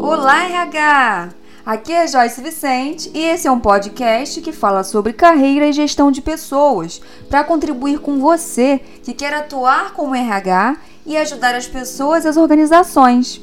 Olá, RH! Aqui é Joyce Vicente e esse é um podcast que fala sobre carreira e gestão de pessoas para contribuir com você que quer atuar como RH e ajudar as pessoas e as organizações.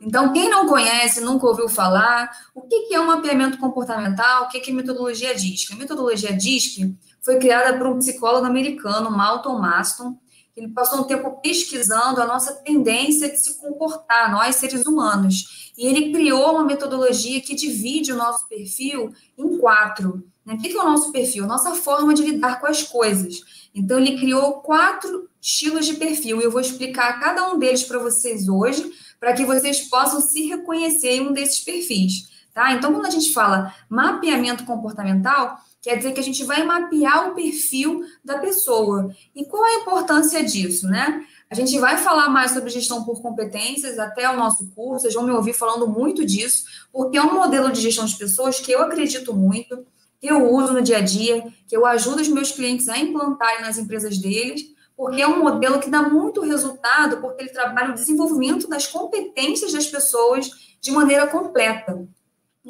Então, quem não conhece, nunca ouviu falar, o que é um mapeamento comportamental, o que é metodologia DISC? A metodologia DISC foi criada por um psicólogo americano, Malton Maston, ele passou um tempo pesquisando a nossa tendência de se comportar, nós seres humanos. E ele criou uma metodologia que divide o nosso perfil em quatro. Né? O que é o nosso perfil? Nossa forma de lidar com as coisas. Então, ele criou quatro estilos de perfil e eu vou explicar cada um deles para vocês hoje, para que vocês possam se reconhecer em um desses perfis. Tá? Então, quando a gente fala mapeamento comportamental, Quer dizer que a gente vai mapear o perfil da pessoa. E qual a importância disso, né? A gente vai falar mais sobre gestão por competências até o nosso curso, vocês vão me ouvir falando muito disso, porque é um modelo de gestão de pessoas que eu acredito muito, que eu uso no dia a dia, que eu ajudo os meus clientes a implantarem nas empresas deles, porque é um modelo que dá muito resultado, porque ele trabalha o desenvolvimento das competências das pessoas de maneira completa.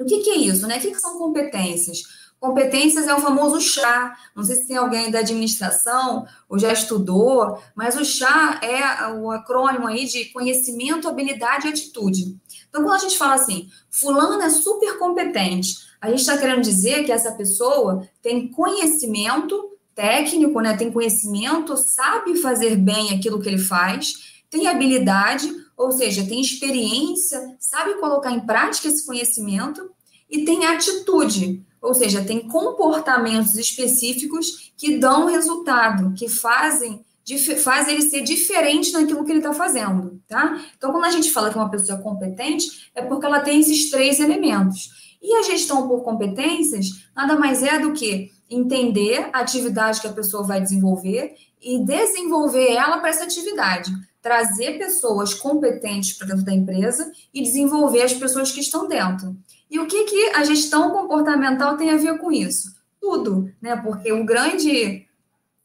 O que, que é isso, né? O que, que são competências? Competências é o famoso chá. Não sei se tem alguém da administração ou já estudou, mas o chá é o acrônimo aí de conhecimento, habilidade e atitude. Então, quando a gente fala assim, fulano é super competente, a gente está querendo dizer que essa pessoa tem conhecimento técnico, né? Tem conhecimento, sabe fazer bem aquilo que ele faz, tem habilidade, ou seja, tem experiência, sabe colocar em prática esse conhecimento e tem atitude ou seja, tem comportamentos específicos que dão resultado, que fazem faz ele ser diferente naquilo que ele está fazendo, tá? Então, quando a gente fala que uma pessoa é competente, é porque ela tem esses três elementos. E a gestão por competências nada mais é do que entender a atividade que a pessoa vai desenvolver e desenvolver ela para essa atividade. Trazer pessoas competentes para dentro da empresa e desenvolver as pessoas que estão dentro. E o que, que a gestão comportamental tem a ver com isso? Tudo, né? Porque o grande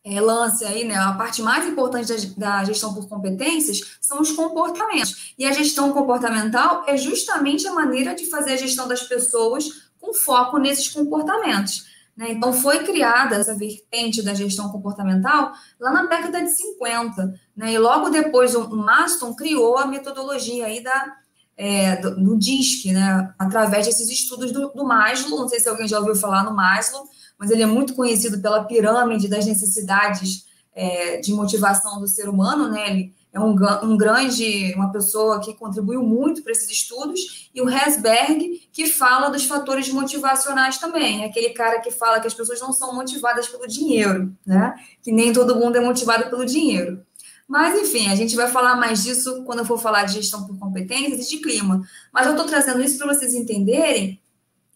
é, lance aí, né? A parte mais importante da, da, gestão por competências são os comportamentos. E a gestão comportamental é justamente a maneira de fazer a gestão das pessoas com foco nesses comportamentos. Né? Então, foi criada essa vertente da gestão comportamental lá na década de 50. Né? E logo depois, o Maston criou a metodologia aí da é, do, do DISC, né, através desses estudos do, do Maslow. Não sei se alguém já ouviu falar no Maslow, mas ele é muito conhecido pela pirâmide das necessidades é, de motivação do ser humano, né? Ele é um, um grande, uma pessoa que contribuiu muito para esses estudos, e o Herzberg, que fala dos fatores motivacionais também, é aquele cara que fala que as pessoas não são motivadas pelo dinheiro, né? Que nem todo mundo é motivado pelo dinheiro. Mas, enfim, a gente vai falar mais disso quando eu for falar de gestão por competências e de clima. Mas eu estou trazendo isso para vocês entenderem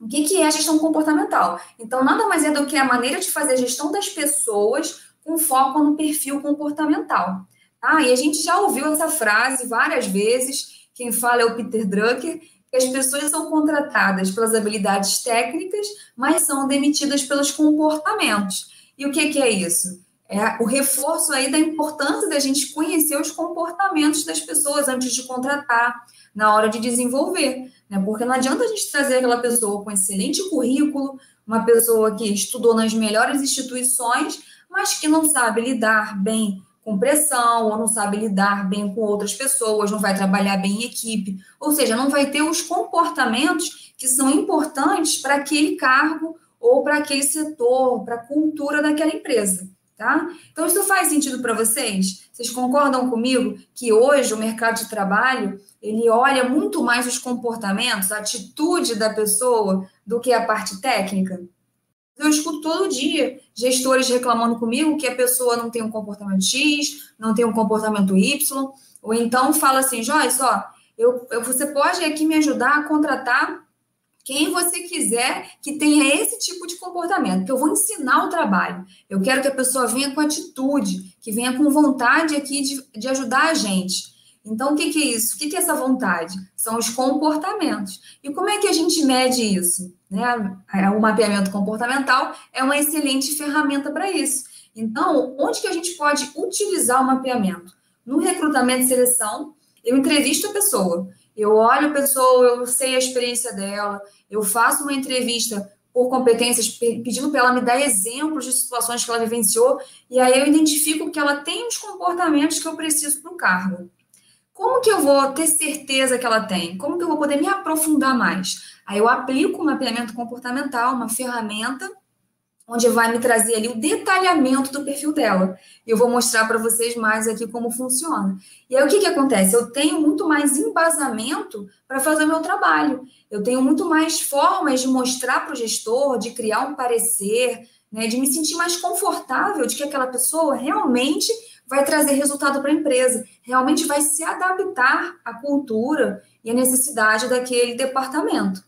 o que, que é a gestão comportamental. Então, nada mais é do que a maneira de fazer a gestão das pessoas com foco no perfil comportamental. Tá? E a gente já ouviu essa frase várias vezes. Quem fala é o Peter Drucker, que as pessoas são contratadas pelas habilidades técnicas, mas são demitidas pelos comportamentos. E o que, que é isso? é o reforço aí da importância da gente conhecer os comportamentos das pessoas antes de contratar, na hora de desenvolver, né? Porque não adianta a gente trazer aquela pessoa com excelente currículo, uma pessoa que estudou nas melhores instituições, mas que não sabe lidar bem com pressão, ou não sabe lidar bem com outras pessoas, não vai trabalhar bem em equipe, ou seja, não vai ter os comportamentos que são importantes para aquele cargo ou para aquele setor, para a cultura daquela empresa. Tá? Então, isso faz sentido para vocês? Vocês concordam comigo que hoje o mercado de trabalho ele olha muito mais os comportamentos, a atitude da pessoa do que a parte técnica? Eu escuto todo dia gestores reclamando comigo que a pessoa não tem um comportamento X, não tem um comportamento Y, ou então fala assim, Joyce, ó, eu, eu, você pode aqui me ajudar a contratar quem você quiser que tenha esse tipo de comportamento, que eu vou ensinar o trabalho. Eu quero que a pessoa venha com atitude, que venha com vontade aqui de, de ajudar a gente. Então, o que, que é isso? O que, que é essa vontade? São os comportamentos. E como é que a gente mede isso? Né? O mapeamento comportamental é uma excelente ferramenta para isso. Então, onde que a gente pode utilizar o mapeamento? No recrutamento e seleção, eu entrevisto a pessoa, eu olho a pessoa, eu sei a experiência dela, eu faço uma entrevista por competências, pedindo para ela me dar exemplos de situações que ela vivenciou, e aí eu identifico que ela tem os comportamentos que eu preciso para o cargo. Como que eu vou ter certeza que ela tem? Como que eu vou poder me aprofundar mais? Aí eu aplico o mapeamento comportamental, uma ferramenta onde vai me trazer ali o detalhamento do perfil dela. E eu vou mostrar para vocês mais aqui como funciona. E aí o que, que acontece? Eu tenho muito mais embasamento para fazer o meu trabalho. Eu tenho muito mais formas de mostrar para o gestor, de criar um parecer, né, de me sentir mais confortável de que aquela pessoa realmente vai trazer resultado para a empresa, realmente vai se adaptar à cultura e à necessidade daquele departamento.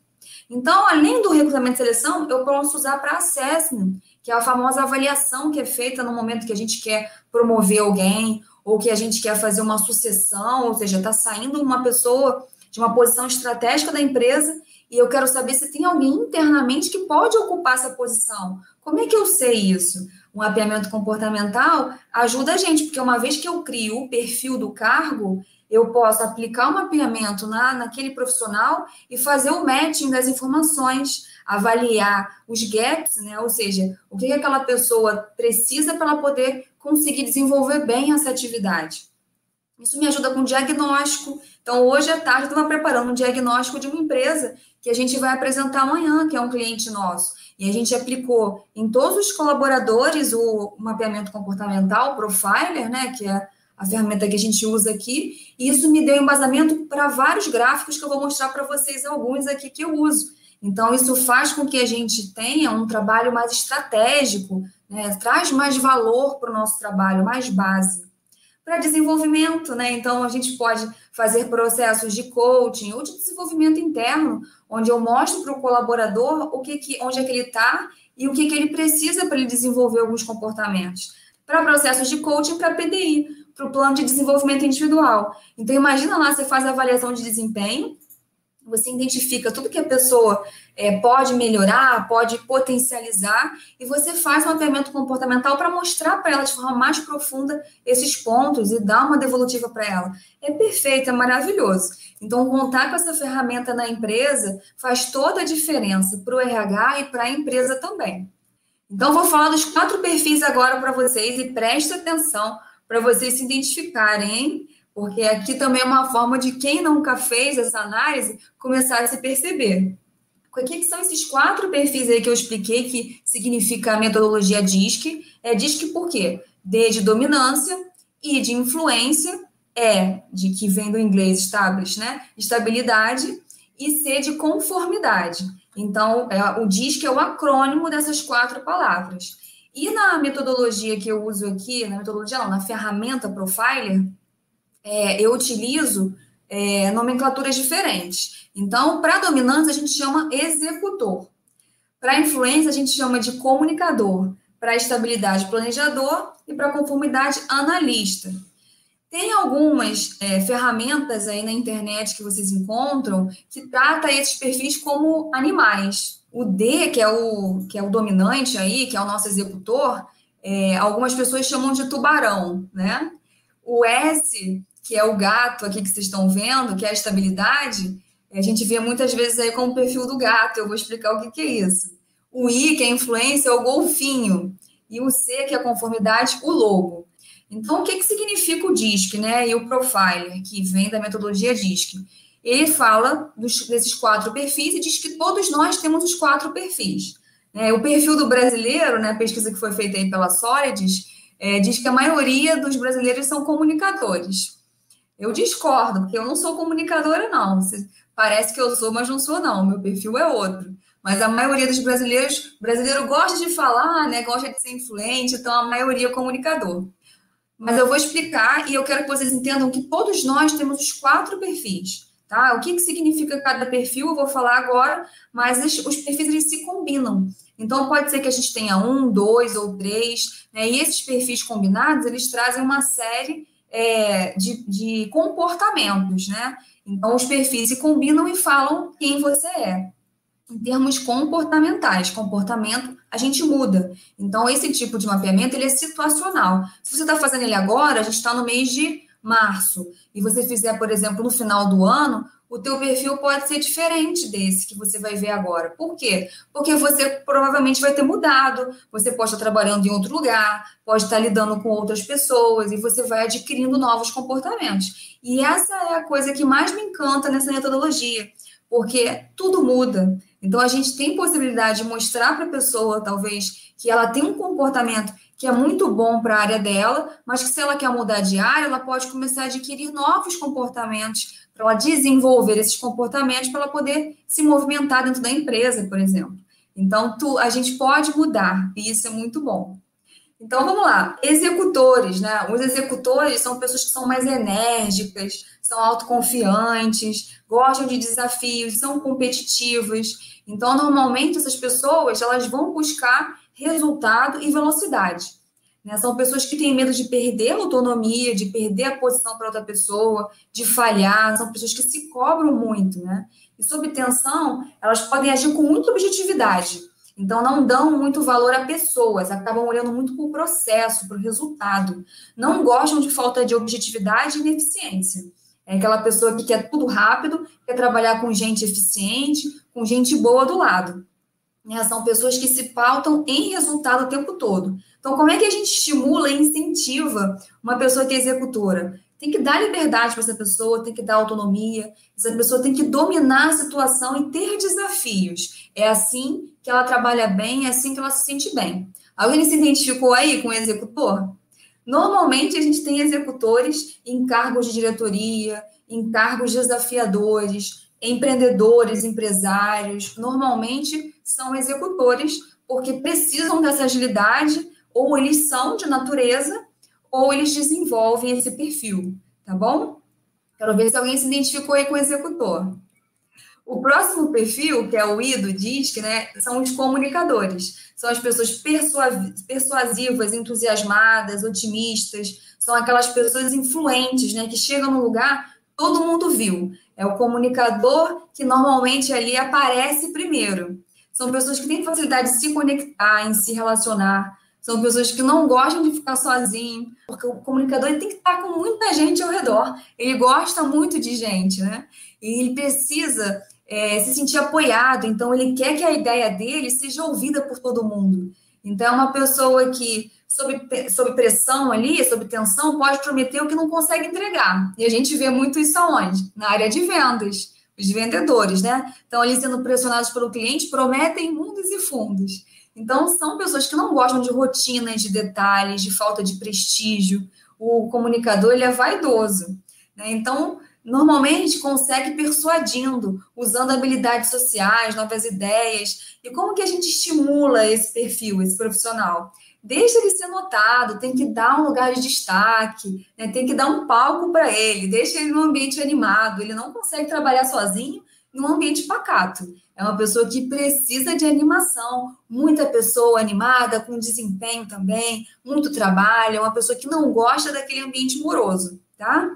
Então, além do recrutamento e seleção, eu posso usar para assessment, que é a famosa avaliação que é feita no momento que a gente quer promover alguém ou que a gente quer fazer uma sucessão, ou seja, está saindo uma pessoa de uma posição estratégica da empresa e eu quero saber se tem alguém internamente que pode ocupar essa posição. Como é que eu sei isso? Um mapeamento comportamental ajuda a gente, porque uma vez que eu crio o perfil do cargo, eu posso aplicar o um mapeamento na, naquele profissional e fazer o matching das informações, avaliar os gaps, né? ou seja, o que aquela pessoa precisa para ela poder conseguir desenvolver bem essa atividade. Isso me ajuda com diagnóstico. Então, hoje à tarde, eu estava preparando um diagnóstico de uma empresa que a gente vai apresentar amanhã, que é um cliente nosso. E a gente aplicou em todos os colaboradores o mapeamento comportamental, o profiler, né, que é a ferramenta que a gente usa aqui, e isso me deu embasamento para vários gráficos que eu vou mostrar para vocês alguns aqui que eu uso. Então, isso faz com que a gente tenha um trabalho mais estratégico, né? traz mais valor para o nosso trabalho, mais base. Para desenvolvimento, né? Então, a gente pode fazer processos de coaching ou de desenvolvimento interno, onde eu mostro para o colaborador o que, que onde é que ele está e o que, que ele precisa para ele desenvolver alguns comportamentos. Para processos de coaching, para PDI, para o plano de desenvolvimento individual. Então, imagina lá, você faz a avaliação de desempenho, você identifica tudo que a pessoa é, pode melhorar, pode potencializar, e você faz um mapeamento comportamental para mostrar para ela de forma mais profunda esses pontos e dar uma devolutiva para ela. É perfeito, é maravilhoso. Então, contar com essa ferramenta na empresa faz toda a diferença para o RH e para a empresa também. Então, vou falar dos quatro perfis agora para vocês e preste atenção para vocês se identificarem, hein? Porque aqui também é uma forma de quem nunca fez essa análise começar a se perceber. O que, são esses quatro perfis aí que eu expliquei que significa a metodologia DISC? É DISC por quê? D de dominância, I de influência, E de que vem do inglês establish, né? Estabilidade e C de conformidade. Então, é, o DISC é o acrônimo dessas quatro palavras. E na metodologia que eu uso aqui, na metodologia não, na ferramenta Profiler, é, eu utilizo é, nomenclaturas diferentes. Então, para dominantes, a gente chama executor. Para influência, a gente chama de comunicador. Para estabilidade, planejador. E para conformidade, analista. Tem algumas é, ferramentas aí na internet que vocês encontram que trata esses perfis como animais. O D, que é o, que é o dominante aí, que é o nosso executor, é, algumas pessoas chamam de tubarão, né? O S, que é o gato aqui que vocês estão vendo, que é a estabilidade, a gente vê muitas vezes aí como o perfil do gato. Eu vou explicar o que, que é isso. O I, que é a influência, é o golfinho. E o C, que é a conformidade, o lobo. Então, o que, que significa o DISC, né? E o profiler, que vem da metodologia DISC? ele fala dos, desses quatro perfis e diz que todos nós temos os quatro perfis. É, o perfil do brasileiro, né, a pesquisa que foi feita aí pela Solides, é, diz que a maioria dos brasileiros são comunicadores. Eu discordo, porque eu não sou comunicadora, não. Parece que eu sou, mas não sou, não. Meu perfil é outro. Mas a maioria dos brasileiros, brasileiro gosta de falar, né, gosta de ser influente, então a maioria é comunicador. Mas eu vou explicar e eu quero que vocês entendam que todos nós temos os quatro perfis. Tá? O que, que significa cada perfil, eu vou falar agora, mas os, perfis eles se combinam. Então, pode ser que a gente tenha um, dois ou três, né? e esses perfis combinados, eles trazem uma série é, de, de comportamentos, né? Então, os perfis se combinam e falam quem você é. em termos comportamentais. Comportamento, a gente muda. Então, esse tipo de mapeamento, ele é situacional. Se você está fazendo ele agora, a gente está no mês de março, e você fizer, por exemplo, no final do ano, o teu perfil pode ser diferente desse que você vai ver agora. Por quê? Porque você provavelmente vai ter mudado, você pode estar trabalhando em outro lugar, pode estar lidando com outras pessoas e você vai adquirindo novos comportamentos. E essa é a coisa que mais me encanta nessa metodologia, porque tudo muda. Então a gente tem possibilidade de mostrar para a pessoa, talvez, que ela tem um comportamento que é muito bom para a área dela, mas que se ela quer mudar de área, ela pode começar a adquirir novos comportamentos, para ela desenvolver esses comportamentos para ela poder se movimentar dentro da empresa, por exemplo. Então, tu, a gente pode mudar, e isso é muito bom. Então, vamos lá. Executores, né? Os executores são pessoas que são mais enérgicas, são autoconfiantes, gostam de desafios, são competitivos. Então, normalmente, essas pessoas, elas vão buscar resultado e velocidade. Né? São pessoas que têm medo de perder a autonomia, de perder a posição para outra pessoa, de falhar, são pessoas que se cobram muito, né? E sob tensão, elas podem agir com muita objetividade. Então, não dão muito valor a pessoas, acabam olhando muito para o processo, para o resultado. Não gostam de falta de objetividade e ineficiência. É aquela pessoa que quer tudo rápido, quer trabalhar com gente eficiente, com gente boa do lado. Né? São pessoas que se pautam em resultado o tempo todo. Então, como é que a gente estimula e incentiva uma pessoa que é executora? Tem que dar liberdade para essa pessoa, tem que dar autonomia, essa pessoa tem que dominar a situação e ter desafios. É assim que ela trabalha bem, é assim que ela se sente bem. Alguém se identificou aí com o executor? Normalmente a gente tem executores em cargos de diretoria, em cargos desafiadores, empreendedores, empresários. Normalmente são executores, porque precisam dessa agilidade, ou eles são de natureza, ou eles desenvolvem esse perfil, tá bom? Quero ver se alguém se identificou aí com o executor. O próximo perfil, que é o I do DISC, né, são os comunicadores. São as pessoas persuasivas, entusiasmadas, otimistas, são aquelas pessoas influentes, né, que chegam no lugar, todo mundo viu. É o comunicador que normalmente ali aparece primeiro. São pessoas que têm facilidade de se conectar, em se relacionar. São pessoas que não gostam de ficar sozinho, porque o comunicador tem que estar com muita gente ao redor. Ele gosta muito de gente, né? E ele precisa é, se sentir apoiado, então ele quer que a ideia dele seja ouvida por todo mundo. Então, é uma pessoa que, sob, sob pressão ali, sob tensão, pode prometer o que não consegue entregar. E a gente vê muito isso aonde? Na área de vendas os vendedores, né? Estão ali sendo pressionados pelo cliente, prometem mundos e fundos. Então, são pessoas que não gostam de rotinas, de detalhes, de falta de prestígio. O comunicador, ele é vaidoso. Né? Então, normalmente consegue persuadindo, usando habilidades sociais, novas ideias. E como que a gente estimula esse perfil, esse profissional? deixa ele ser notado, tem que dar um lugar de destaque, né? tem que dar um palco para ele, deixa ele num ambiente animado. Ele não consegue trabalhar sozinho em um ambiente pacato. É uma pessoa que precisa de animação, muita pessoa animada, com desempenho também, muito trabalho, é uma pessoa que não gosta daquele ambiente moroso, tá?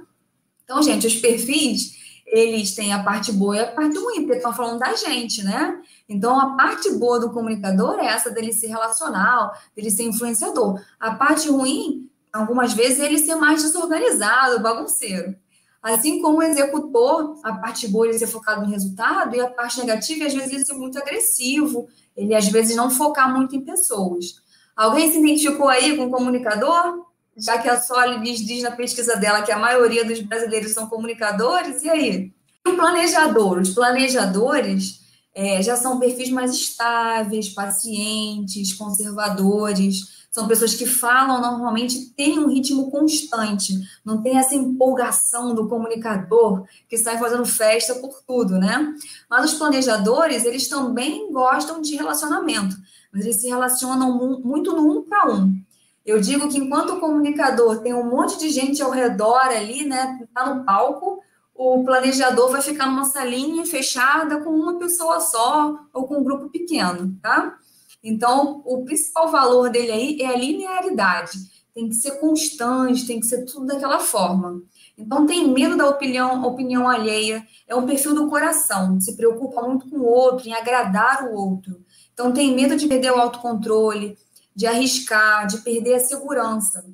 Então, gente, os perfis, eles têm a parte boa e a parte ruim, porque estão falando da gente, né? Então, a parte boa do comunicador é essa dele ser relacional, dele ser influenciador. A parte ruim, algumas vezes, é ele ser mais desorganizado, bagunceiro. Assim como o executor, a parte boa é ele ser focado no resultado, e a parte negativa, às vezes, ele ser muito agressivo, ele, às vezes, não focar muito em pessoas. Alguém se identificou aí com o comunicador? Já que a Soli diz, diz na pesquisa dela que a maioria dos brasileiros são comunicadores, e aí? E o planejador? Os planejadores é, já são perfis mais estáveis, pacientes, conservadores. São pessoas que falam normalmente, têm um ritmo constante, não tem essa empolgação do comunicador que sai fazendo festa por tudo, né? Mas os planejadores, eles também gostam de relacionamento, mas eles se relacionam muito no um para um. Eu digo que enquanto o comunicador tem um monte de gente ao redor ali, né, tá no palco, o planejador vai ficar numa salinha fechada com uma pessoa só ou com um grupo pequeno, tá? Então, o principal valor dele aí é a linearidade. tem que ser constante, tem que ser tudo daquela forma. Então, tem medo da opinião, opinião alheia, é um perfil do coração, se preocupa muito com o outro, em agradar o outro. Então, tem medo de perder o autocontrole, de arriscar, de perder a segurança.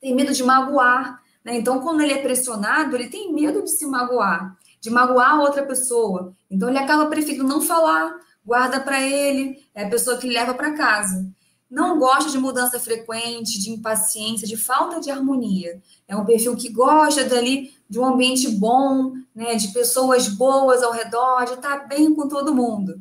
Tem medo de magoar. Né? Então, quando ele é pressionado, ele tem medo de se magoar, de magoar outra pessoa. Então, ele acaba preferindo não falar, guarda para ele, é a pessoa que leva para casa. Não gosta de mudança frequente, de impaciência, de falta de harmonia. É um perfil que gosta dali de um ambiente bom, né, de pessoas boas ao redor, de estar bem com todo mundo.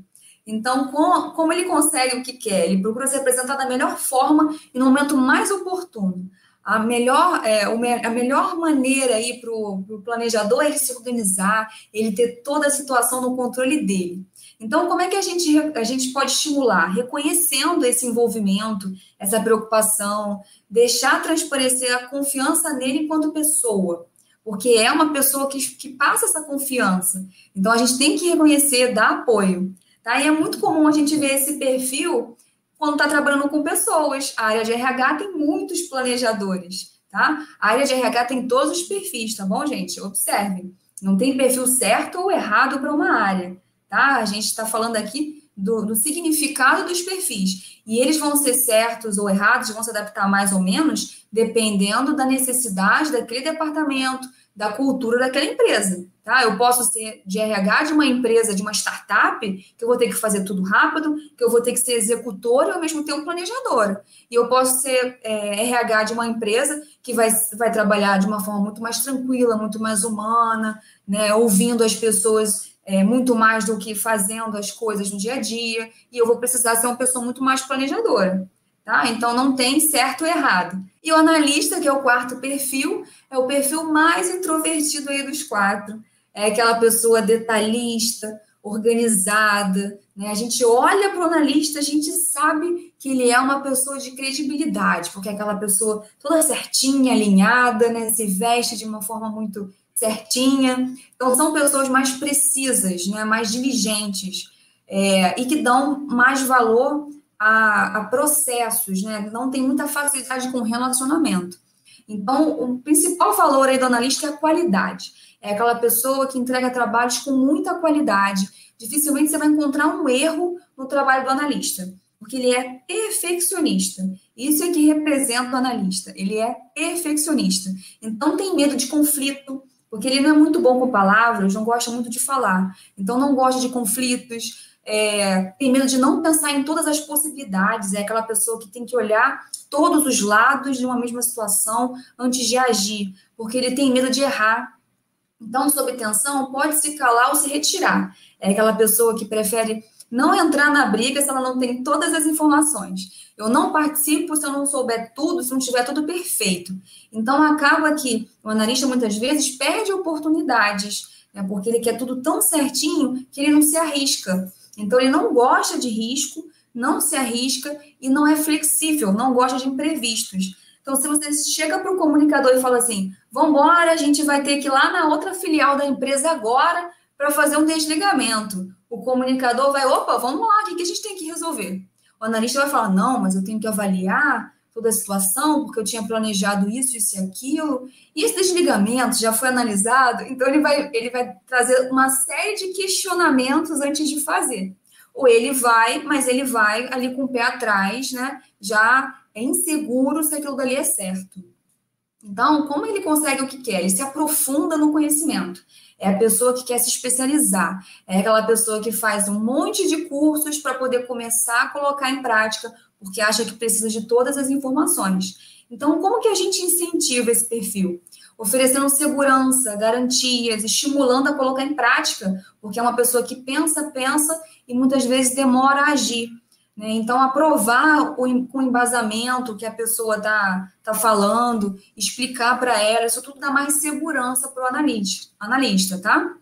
Então, com, como ele consegue o que quer? Ele procura se apresentar da melhor forma e no momento mais oportuno. A melhor, é, a melhor maneira aí para o planejador é ele se organizar, ele ter toda a situação no controle dele. Então, como é que a gente, a gente pode estimular? Reconhecendo esse envolvimento, essa preocupação, deixar transparecer a confiança nele enquanto pessoa, porque é uma pessoa que, que passa essa confiança. Então, a gente tem que reconhecer, dar apoio. Tá? E é muito comum a gente ver esse perfil quando está trabalhando com pessoas. A área de RH tem muitos planejadores, tá? A área de RH tem todos os perfis, tá bom, gente? Observe. Não tem perfil certo ou errado para uma área, tá? A gente está falando aqui do, do, significado dos perfis. E eles vão ser certos ou errados, vão se adaptar mais ou menos, dependendo da necessidade daquele departamento, da cultura daquela empresa. Tá? Eu posso ser de RH de uma empresa, de uma startup, que eu vou ter que fazer tudo rápido, que eu vou ter que ser executor e ao mesmo tempo planejadora. E eu posso ser é, RH de uma empresa que vai, vai trabalhar de uma forma muito mais tranquila, muito mais humana, né? ouvindo as pessoas é, muito mais do que fazendo as coisas no dia a dia, e eu vou precisar ser uma pessoa muito mais planejadora. Tá? Então não tem certo ou errado. E o analista, que é o quarto perfil, é o perfil mais introvertido aí dos quatro. É aquela pessoa detalhista, organizada. Né? A gente olha para o analista, a gente sabe que ele é uma pessoa de credibilidade, porque é aquela pessoa toda certinha, alinhada, né? se veste de uma forma muito certinha. Então, são pessoas mais precisas, né? mais diligentes, é, e que dão mais valor a, a processos, né? Não tem muita facilidade com relacionamento. Então, o principal valor aí do analista é a qualidade. É aquela pessoa que entrega trabalhos com muita qualidade. Dificilmente você vai encontrar um erro no trabalho do analista, porque ele é perfeccionista. Isso é que representa o analista. Ele é perfeccionista. Então, tem medo de conflito, porque ele não é muito bom com palavras, não gosta muito de falar. Então, não gosta de conflitos, é, tem medo de não pensar em todas as possibilidades, é aquela pessoa que tem que olhar todos os lados de uma mesma situação antes de agir, porque ele tem medo de errar. Então, sob tensão, pode se calar ou se retirar. É aquela pessoa que prefere não entrar na briga se ela não tem todas as informações. Eu não participo se eu não souber tudo, se não tiver tudo perfeito. Então, acaba que o analista muitas vezes perde oportunidades, né, porque ele quer tudo tão certinho que ele não se arrisca. Então, ele não gosta de risco, não se arrisca e não é flexível, não gosta de imprevistos. Então, se você chega para o comunicador e fala assim: vamos embora, a gente vai ter que ir lá na outra filial da empresa agora para fazer um desligamento. O comunicador vai: opa, vamos lá, o que a gente tem que resolver? O analista vai falar: não, mas eu tenho que avaliar toda a situação, porque eu tinha planejado isso, isso e aquilo. E esse desligamento já foi analisado, então ele vai, ele vai trazer uma série de questionamentos antes de fazer. Ou ele vai, mas ele vai ali com o pé atrás, né? Já é inseguro se aquilo dali é certo. Então, como ele consegue o que quer? Ele se aprofunda no conhecimento. É a pessoa que quer se especializar. É aquela pessoa que faz um monte de cursos para poder começar a colocar em prática porque acha que precisa de todas as informações. Então, como que a gente incentiva esse perfil? Oferecendo segurança, garantias, estimulando a colocar em prática, porque é uma pessoa que pensa, pensa e muitas vezes demora a agir. Né? Então, aprovar o, com embasamento que a pessoa está tá falando, explicar para ela, isso tudo dá mais segurança para o analista, analista, tá?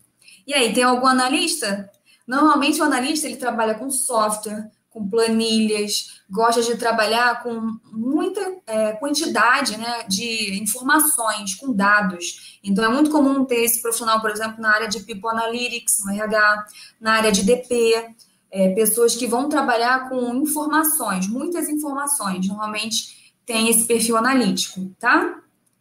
E aí, tem algum analista? Normalmente, o analista ele trabalha com software, com planilhas, gosta de trabalhar com muita é, quantidade né, de informações, com dados. Então, é muito comum ter esse profissional, por exemplo, na área de People Analytics, no RH, na área de DP, é, pessoas que vão trabalhar com informações, muitas informações, normalmente tem esse perfil analítico, tá?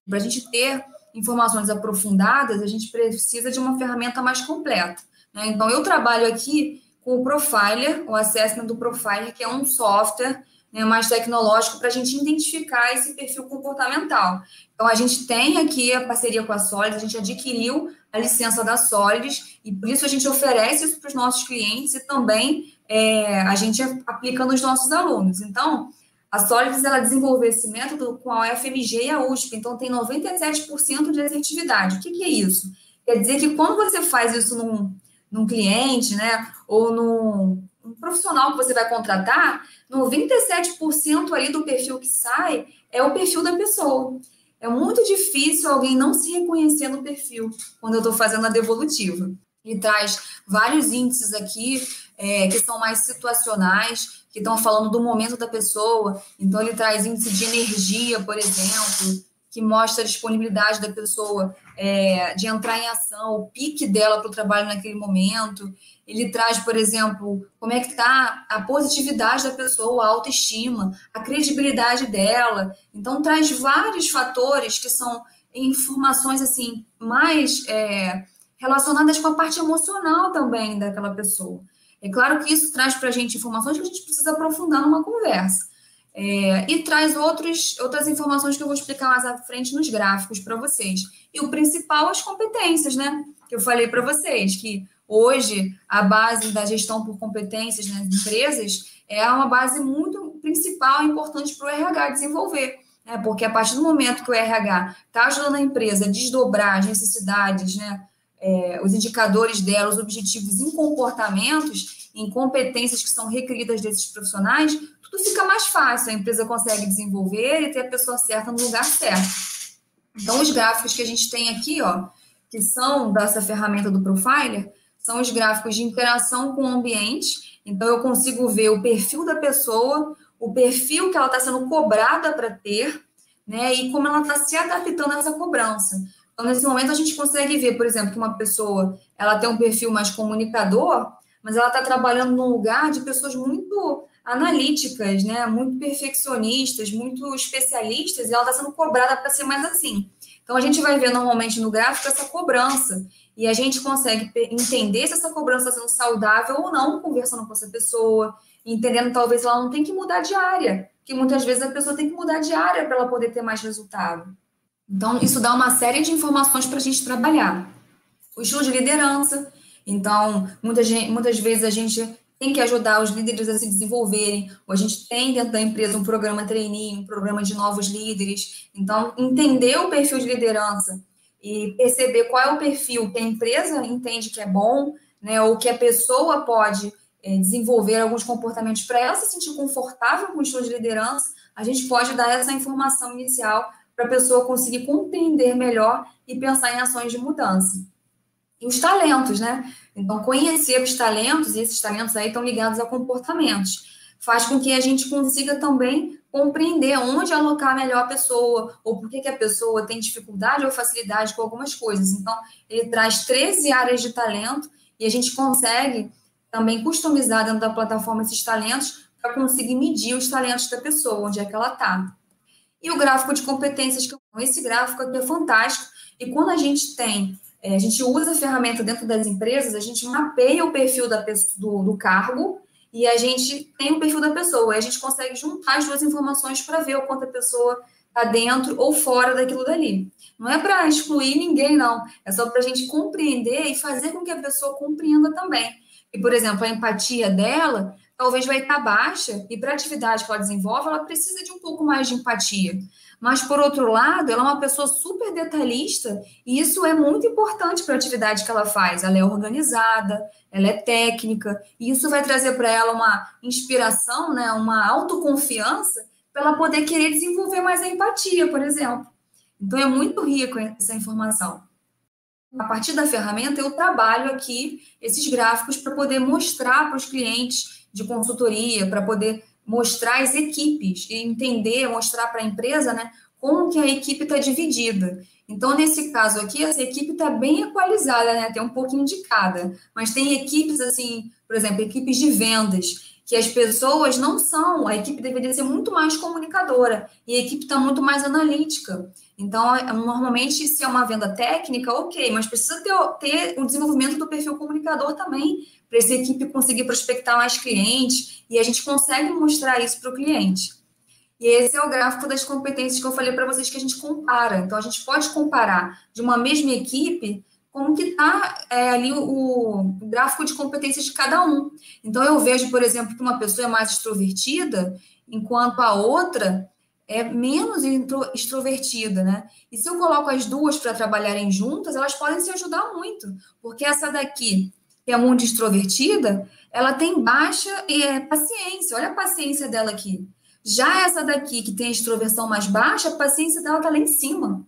Para a gente ter informações aprofundadas, a gente precisa de uma ferramenta mais completa. Né? Então, eu trabalho aqui com o Profiler, o Assessment do Profiler, que é um software né, mais tecnológico para a gente identificar esse perfil comportamental. Então, a gente tem aqui a parceria com a Solids, a gente adquiriu a licença da Solids, e por isso a gente oferece isso para os nossos clientes e também é, a gente aplica nos nossos alunos. Então, a Solids ela desenvolveu esse método com a UFMG e a USP, então tem 97% de assertividade. O que, que, é isso? Quer dizer que quando você faz isso num, num cliente, né, ou num um profissional que você vai contratar, 97% ali do perfil que sai é o perfil da pessoa. É muito difícil alguém não se reconhecer no perfil quando eu estou fazendo a devolutiva. Ele traz vários índices aqui é, que são mais situacionais, que estão falando do momento da pessoa. Então, ele traz índice de energia, por exemplo, que mostra a disponibilidade da pessoa é, de entrar em ação, o pique dela para o trabalho naquele momento. Ele traz, por exemplo, como é que está a positividade da pessoa, a autoestima, a credibilidade dela. Então, traz vários fatores que são informações assim mais é, relacionadas com a parte emocional também daquela pessoa. É claro que isso traz para a gente informações que a gente precisa aprofundar numa conversa. É, e traz outros, outras informações que eu vou explicar mais à frente nos gráficos para vocês. E o principal, as competências, né? Que eu falei para vocês, que hoje a base da gestão por competências nas empresas é uma base muito principal e importante para o RH desenvolver. Né? Porque a partir do momento que o RH está ajudando a empresa a desdobrar as necessidades, né? é, os indicadores dela, os objetivos em comportamentos, em competências que são requeridas desses profissionais, tudo fica mais fácil, a empresa consegue desenvolver e ter a pessoa certa no lugar certo. Então, os gráficos que a gente tem aqui, ó, que são dessa ferramenta do Profiler, são os gráficos de interação com o ambiente. Então, eu consigo ver o perfil da pessoa, o perfil que ela está sendo cobrada para ter, né, e como ela está se adaptando a essa cobrança. Então, nesse momento, a gente consegue ver, por exemplo, que uma pessoa ela tem um perfil mais comunicador, mas ela está trabalhando num lugar de pessoas muito analíticas, né? muito perfeccionistas, muito especialistas, e ela está sendo cobrada para ser mais assim. Então, a gente vai ver normalmente no gráfico essa cobrança, e a gente consegue entender se essa cobrança está sendo saudável ou não, conversando com essa pessoa, entendendo talvez ela não tem que mudar de área, que muitas vezes a pessoa tem que mudar de área para ela poder ter mais resultado. Então, isso dá uma série de informações para a gente trabalhar. O estilo de liderança. Então, muitas, muitas vezes a gente tem que ajudar os líderes a se desenvolverem, ou a gente tem dentro da empresa um programa trainee, um programa de novos líderes. Então, entender o perfil de liderança e perceber qual é o perfil que a empresa entende que é bom, né, ou que a pessoa pode é, desenvolver alguns comportamentos para ela se sentir confortável com o estilo de liderança, a gente pode dar essa informação inicial para a pessoa conseguir compreender melhor e pensar em ações de mudança. E os talentos, né? Então, conhecer os talentos, e esses talentos aí estão ligados a comportamentos, faz com que a gente consiga também compreender onde alocar melhor a pessoa, ou por que, que a pessoa tem dificuldade ou facilidade com algumas coisas. Então, ele traz 13 áreas de talento e a gente consegue também customizar dentro da plataforma esses talentos para conseguir medir os talentos da pessoa, onde é que ela está. E o gráfico de competências, que esse gráfico aqui é fantástico. E quando a gente tem, a gente usa a ferramenta dentro das empresas, a gente mapeia o perfil da, do, do cargo e a gente tem o perfil da pessoa. E a gente consegue juntar as duas informações para ver o quanto a pessoa está dentro ou fora daquilo dali. Não é para excluir ninguém, não. É só para a gente compreender e fazer com que a pessoa compreenda também. E, por exemplo, a empatia dela talvez vai estar baixa e para a atividade que ela desenvolve, ela precisa de um pouco mais de empatia. Mas, por outro lado, ela é uma pessoa super detalhista e isso é muito importante para a atividade que ela faz. Ela é organizada, ela é técnica e isso vai trazer para ela uma inspiração, né, uma autoconfiança para ela poder querer desenvolver mais a empatia, por exemplo. Então, é muito rico essa informação. A partir da ferramenta, eu trabalho aqui esses gráficos para poder mostrar para os clientes de consultoria para poder mostrar as equipes e entender, mostrar para a empresa, né, como que a equipe está dividida. Então, nesse caso aqui, essa equipe está bem equalizada, né? Tem um pouquinho de cada. Mas tem equipes, assim, por exemplo, equipes de vendas. que as pessoas não são, a equipe deveria ser muito mais comunicadora e a equipe está muito mais analítica. Então, normalmente, se é uma venda técnica, ok, mas precisa ter, ter o desenvolvimento do perfil comunicador também, para essa equipe conseguir prospectar mais clientes e a gente consegue mostrar isso para o cliente. E esse é o gráfico das competências que eu falei para vocês que a gente compara. Então, a gente pode comparar de uma mesma equipe como que está é, ali o, o, gráfico de competências de cada um. Então, eu vejo, por exemplo, que uma pessoa é mais extrovertida, enquanto a outra é menos extrovertida, né? E se eu coloco as duas para trabalharem juntas, elas podem se ajudar muito, porque essa daqui, é muito extrovertida, ela tem baixa é, paciência. Olha a paciência dela aqui. Já essa daqui, que tem a extroversão mais baixa, a paciência dela está lá em cima.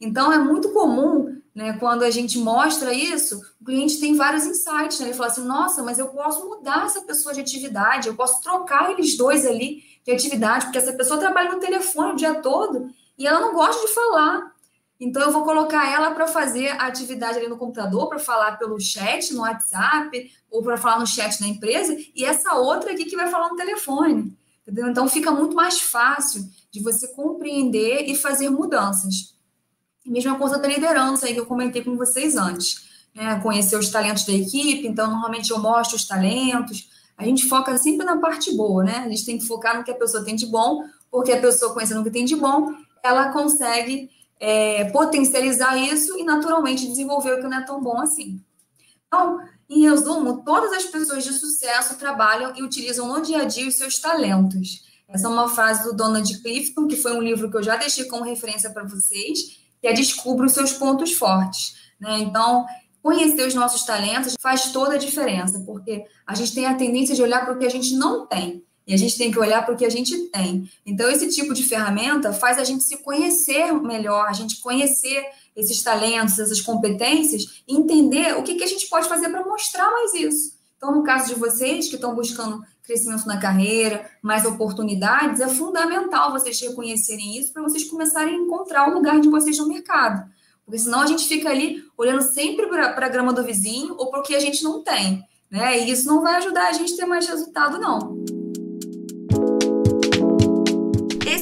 Então, é muito comum, né, quando a gente mostra isso, o cliente tem vários insights. Né? Ele fala assim: nossa, mas eu posso mudar essa pessoa de atividade, eu posso trocar eles dois ali de atividade, porque essa pessoa trabalha no telefone o dia todo e ela não gosta de falar. Então, eu vou colocar ela para fazer a atividade ali no computador, para falar pelo chat, no WhatsApp, ou para falar no chat da empresa, e essa outra aqui que vai falar no telefone. Entendeu? Então, fica muito mais fácil de você compreender e fazer mudanças. Mesma coisa da liderança aí que eu comentei com vocês antes. Né? Conhecer os talentos da equipe, então normalmente eu mostro os talentos. A gente foca sempre na parte boa, né? A gente tem que focar no que a pessoa tem de bom, porque a pessoa conhecendo o que tem de bom, ela consegue é, potencializar isso e naturalmente desenvolver o que não é tão bom assim. Então, em resumo, todas as pessoas de sucesso trabalham e utilizam no dia a dia os seus talentos. Essa é uma frase do Donald Clifton, que foi um livro que eu já deixei como referência para vocês, que é Descubra os seus pontos fortes. Né? Então, conhecer os nossos talentos faz toda a diferença, porque a gente tem a tendência de olhar para o que a gente não tem. E a gente tem que olhar para o que a gente tem. Então, esse tipo de ferramenta faz a gente se conhecer melhor, a gente conhecer esses talentos, essas competências, e entender o que, que a gente pode fazer para mostrar mais isso. Então, no caso de vocês que estão buscando crescimento na carreira, mais oportunidades, é fundamental vocês reconhecerem isso para vocês começarem a encontrar o lugar de vocês no mercado. Porque senão a gente fica ali olhando sempre para a grama do vizinho ou para o que a gente não tem. Né? E isso não vai ajudar a gente a ter mais resultado, não.